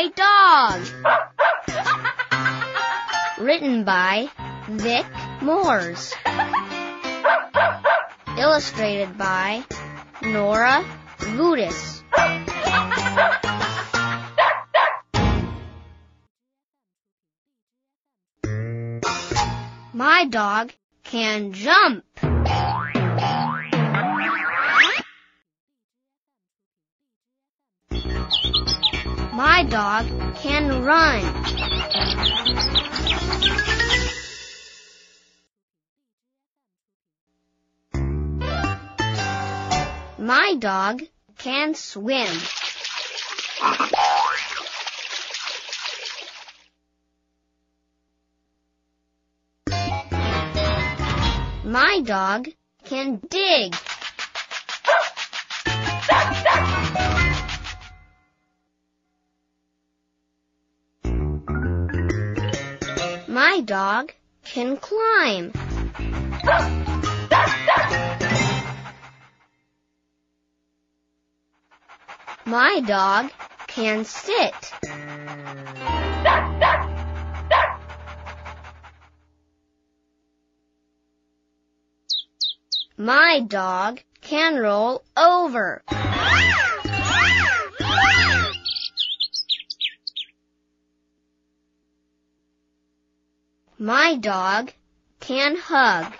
My Dog. Written by Vic Moores. Illustrated by Nora Gudis. My dog can jump. My dog can run. My dog can swim. My dog can dig. My dog can climb. My dog can sit. My dog can roll over. My dog can hug.